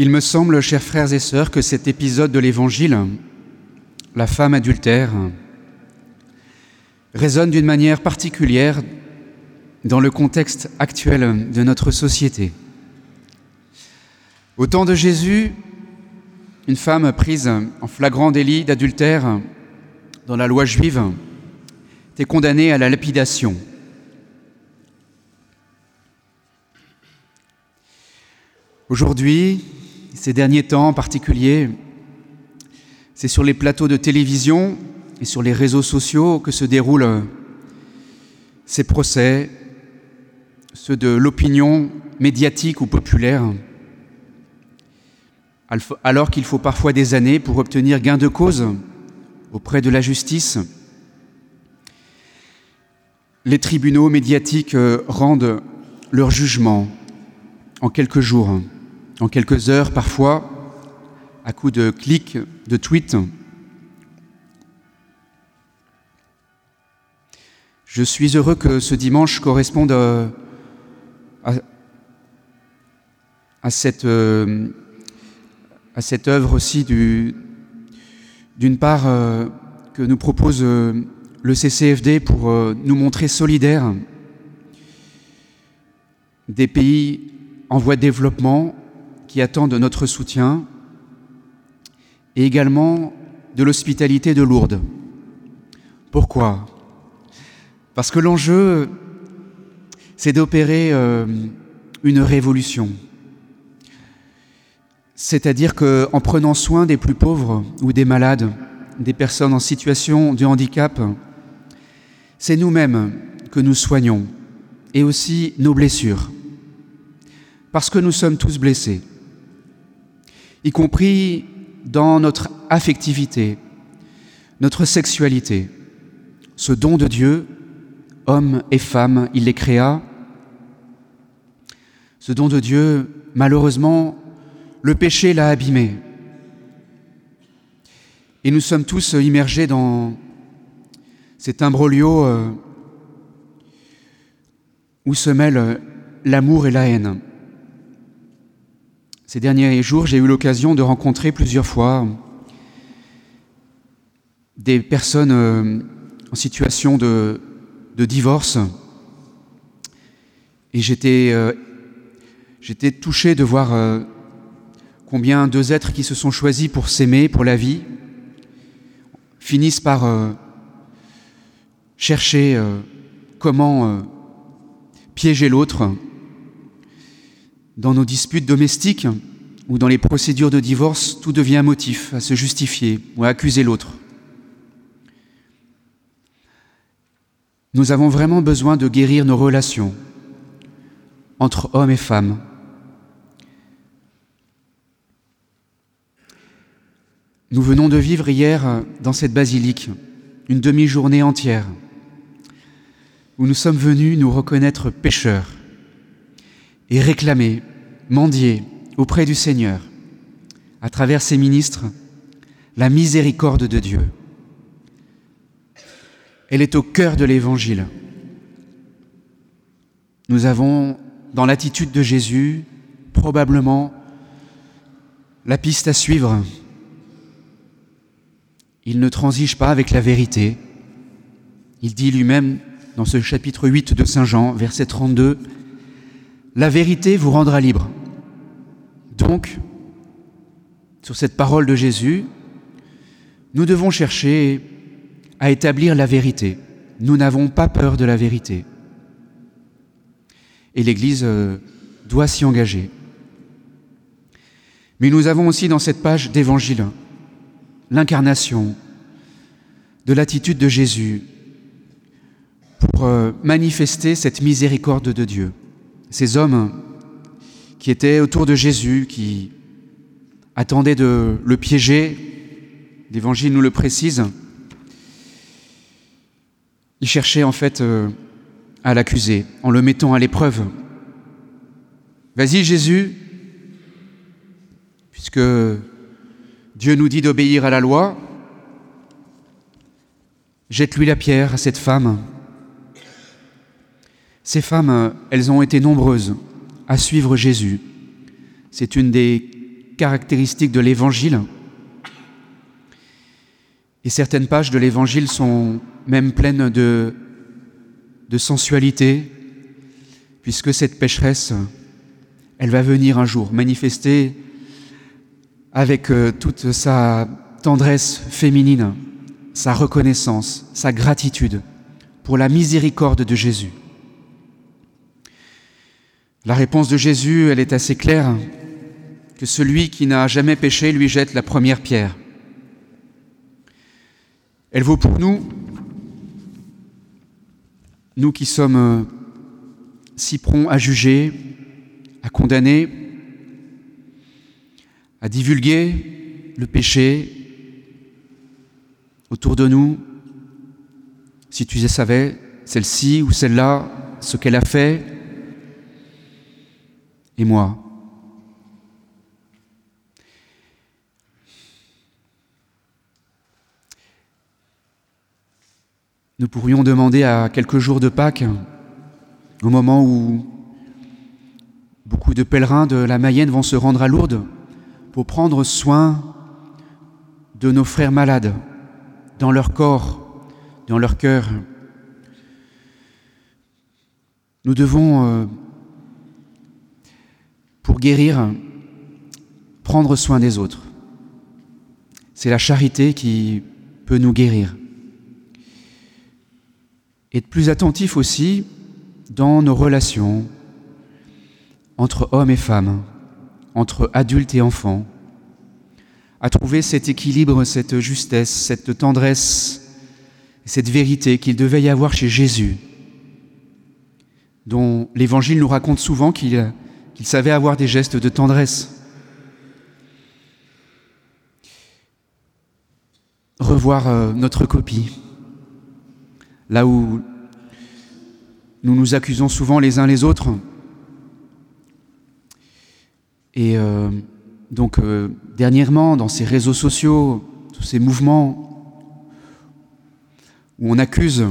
Il me semble, chers frères et sœurs, que cet épisode de l'Évangile, la femme adultère, résonne d'une manière particulière dans le contexte actuel de notre société. Au temps de Jésus, une femme prise en flagrant délit d'adultère dans la loi juive était condamnée à la lapidation. Aujourd'hui, ces derniers temps en particulier, c'est sur les plateaux de télévision et sur les réseaux sociaux que se déroulent ces procès, ceux de l'opinion médiatique ou populaire, alors qu'il faut parfois des années pour obtenir gain de cause auprès de la justice. Les tribunaux médiatiques euh, rendent leur jugement en quelques jours, en quelques heures parfois, à coups de clics, de tweets. Je suis heureux que ce dimanche corresponde à, cette, euh, à cette œuvre aussi d'une part euh, que nous propose euh, le CCFD pour nous montrer solidaires des pays en voie de développement qui attendent notre soutien et également de l'hospitalité de Lourdes. Pourquoi? Parce que l'enjeu, c'est d'opérer une révolution. C'est-à-dire qu'en prenant soin des plus pauvres ou des malades, des personnes en situation de handicap, c'est nous-mêmes que nous soignons et aussi nos blessures. Parce que nous sommes tous blessés, y compris dans notre affectivité, notre sexualité. Ce don de Dieu, hommes et femmes, il les créa ce don de Dieu, malheureusement, le péché l'a abîmé. Et nous sommes tous immergés dans cet imbroglio euh, où se mêlent l'amour et la haine. Ces derniers jours, j'ai eu l'occasion de rencontrer plusieurs fois des personnes euh, en situation de, divorce. Et j'étais euh, J'étais touché de voir euh, combien deux êtres qui se sont choisis pour s'aimer, pour la vie, finissent par chercher comment piéger l'autre dans nos disputes domestiques ou dans les procédures de divorce, tout devient motif à se justifier ou à accuser l'autre. Nous avons vraiment besoin de guérir nos relations entre hommes et femmes, Nous venons de vivre hier euh, dans cette basilique une demi-journée entière où nous sommes venus nous reconnaître pécheurs et réclamer, mendier auprès du Seigneur, à travers ses ministres, la miséricorde de Dieu. Elle est au cœur de l'Évangile. Nous avons, dans l'attitude de Jésus, probablement la piste à suivre il ne transige pas avec la vérité. Il dit lui-même dans ce chapitre 8 de Saint Jean, verset 32, La vérité vous rendra libre. Donc, sur cette parole de Jésus, nous devons chercher à établir la vérité. Nous n'avons pas peur de la vérité. Et l'Église euh, doit s'y engager. Mais nous avons aussi dans cette page d'Évangile l'incarnation, de l'attitude de Jésus pour euh, manifester cette miséricorde de Dieu. Ces hommes qui étaient autour de Jésus, qui attendaient de le piéger, l'Évangile nous le précise, ils cherchaient en fait euh, à l'accuser en le mettant à l'épreuve. Vas-y Jésus, puisque Dieu nous dit d'obéir à la loi, jette-lui la pierre à cette femme. Ces femmes, elles ont été nombreuses à suivre Jésus. C'est une des caractéristiques de l'Évangile. Et certaines pages de l'Évangile sont même pleines de, de sensualité, puisque cette pécheresse, elle va venir un jour manifester avec euh, toute sa tendresse féminine, sa reconnaissance, sa gratitude pour la miséricorde de Jésus. La réponse de Jésus, elle est assez claire, que celui qui n'a jamais péché lui jette la première pierre. Elle vaut pour nous, nous qui sommes euh, si prompts à juger, à condamner, à divulguer le péché autour de nous. Si tu savais, celle-ci ou celle-là, ce qu'elle a fait, et moi. Nous pourrions demander à quelques jours de Pâques, au moment où beaucoup de pèlerins de la Mayenne vont se rendre à Lourdes pour prendre soin de nos frères malades, dans leur corps, dans leur cœur. Nous devons euh, pour guérir, prendre soin des autres. C'est la charité qui peut nous guérir. Être plus attentif aussi dans nos relations entre hommes et femmes, entre adultes et enfants, à trouver cet équilibre, cette justesse, cette tendresse, cette vérité qu'il devait y avoir chez Jésus, dont l'Évangile nous raconte souvent qu'il qu'il savait avoir des gestes de tendresse. Revoir euh, notre copie, là où nous nous accusons souvent les uns les autres. Et euh, donc, euh, dernièrement, dans ces réseaux sociaux, tous ces mouvements où on accuse,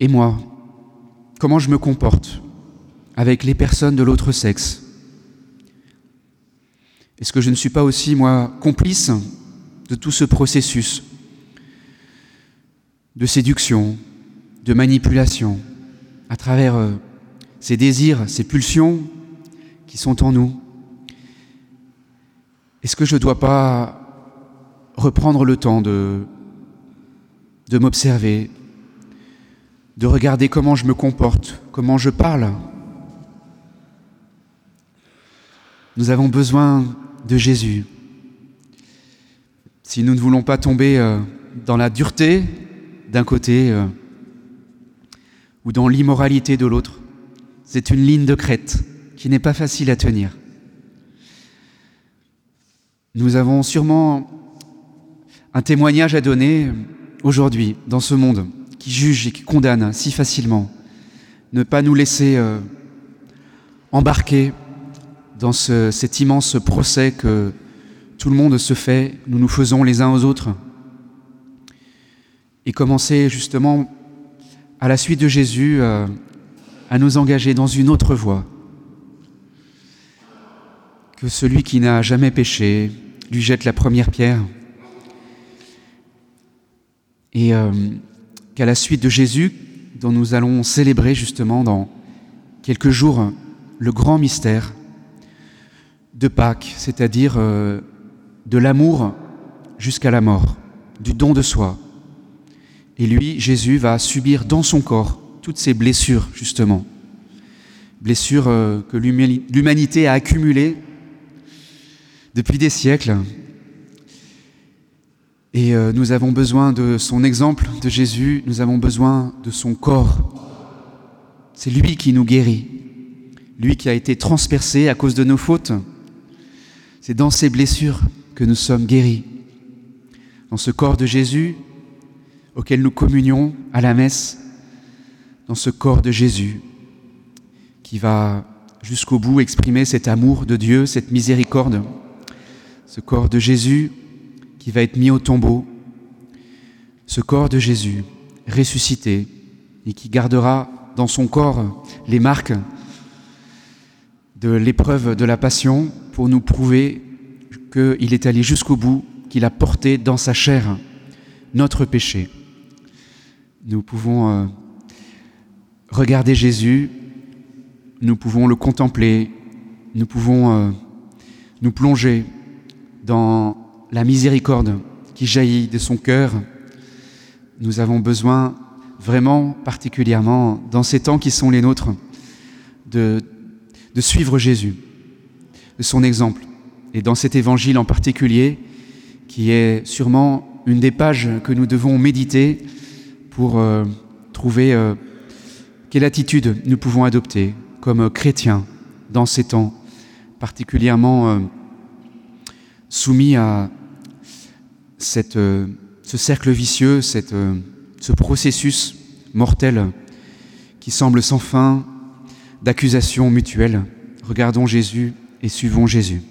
et moi, comment je me comporte? Avec les personnes de l'autre sexe. Est-ce que je ne suis pas aussi, moi, complice de tout ce processus de séduction, de manipulation, à travers euh, ces désirs, ces pulsions qui sont en nous? Est-ce que je ne dois pas reprendre le temps de, de m'observer, de regarder comment je me comporte, comment je parle? Nous avons besoin de Jésus. Si nous ne voulons pas tomber euh, dans la dureté d'un côté euh, ou dans l'immoralité de l'autre, c'est une ligne de crête qui n'est pas facile à tenir. Nous avons sûrement un témoignage à donner aujourd'hui dans ce monde qui juge et qui condamne si facilement. Ne pas nous laisser euh, embarquer dans cet immense procès que tout le monde se fait, nous nous faisons les uns aux autres, et commencer justement à la suite de Jésus euh, à nous engager dans une autre voie, que celui qui n'a jamais péché lui jette la première pierre, et euh, qu'à la suite de Jésus, dont nous allons célébrer justement dans quelques jours le grand mystère, de Pâques, c'est-à-dire euh, de l'amour jusqu'à la mort, du don de soi. Et lui, Jésus, va subir dans son corps toutes ces blessures, justement. Blessures euh, que l'humanité a accumulées depuis des siècles. Et euh, nous avons besoin de son exemple, de Jésus, nous avons besoin de son corps. C'est lui qui nous guérit, lui qui a été transpercé à cause de nos fautes, c'est dans ces blessures que nous sommes guéris. Dans ce corps de Jésus auquel nous communions à la messe, dans ce corps de Jésus qui va jusqu'au bout exprimer cet amour de Dieu, cette miséricorde. Ce corps de Jésus qui va être mis au tombeau. Ce corps de Jésus ressuscité et qui gardera dans son corps les marques de l'épreuve de la passion pour nous prouver qu'il est allé jusqu'au bout, qu'il a porté dans sa chair notre péché. Nous pouvons euh, regarder Jésus, nous pouvons le contempler, nous pouvons euh, nous plonger dans la miséricorde qui jaillit de son cœur. Nous avons besoin vraiment particulièrement dans ces temps qui sont les nôtres de, de suivre Jésus, son exemple. Et dans cet évangile en particulier, qui est sûrement une des pages que nous devons méditer pour euh, trouver euh, quelle attitude nous pouvons adopter comme chrétiens dans ces temps particulièrement euh, soumis à cette, ce cercle vicieux, ce processus mortel qui semble sans fin d'accusations mutuelles. Regardons Jésus et suivons Jésus.